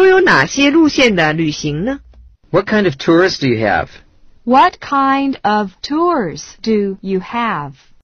都有哪些路线的旅行呢？What kind of tours do you have? What kind of tours do you have?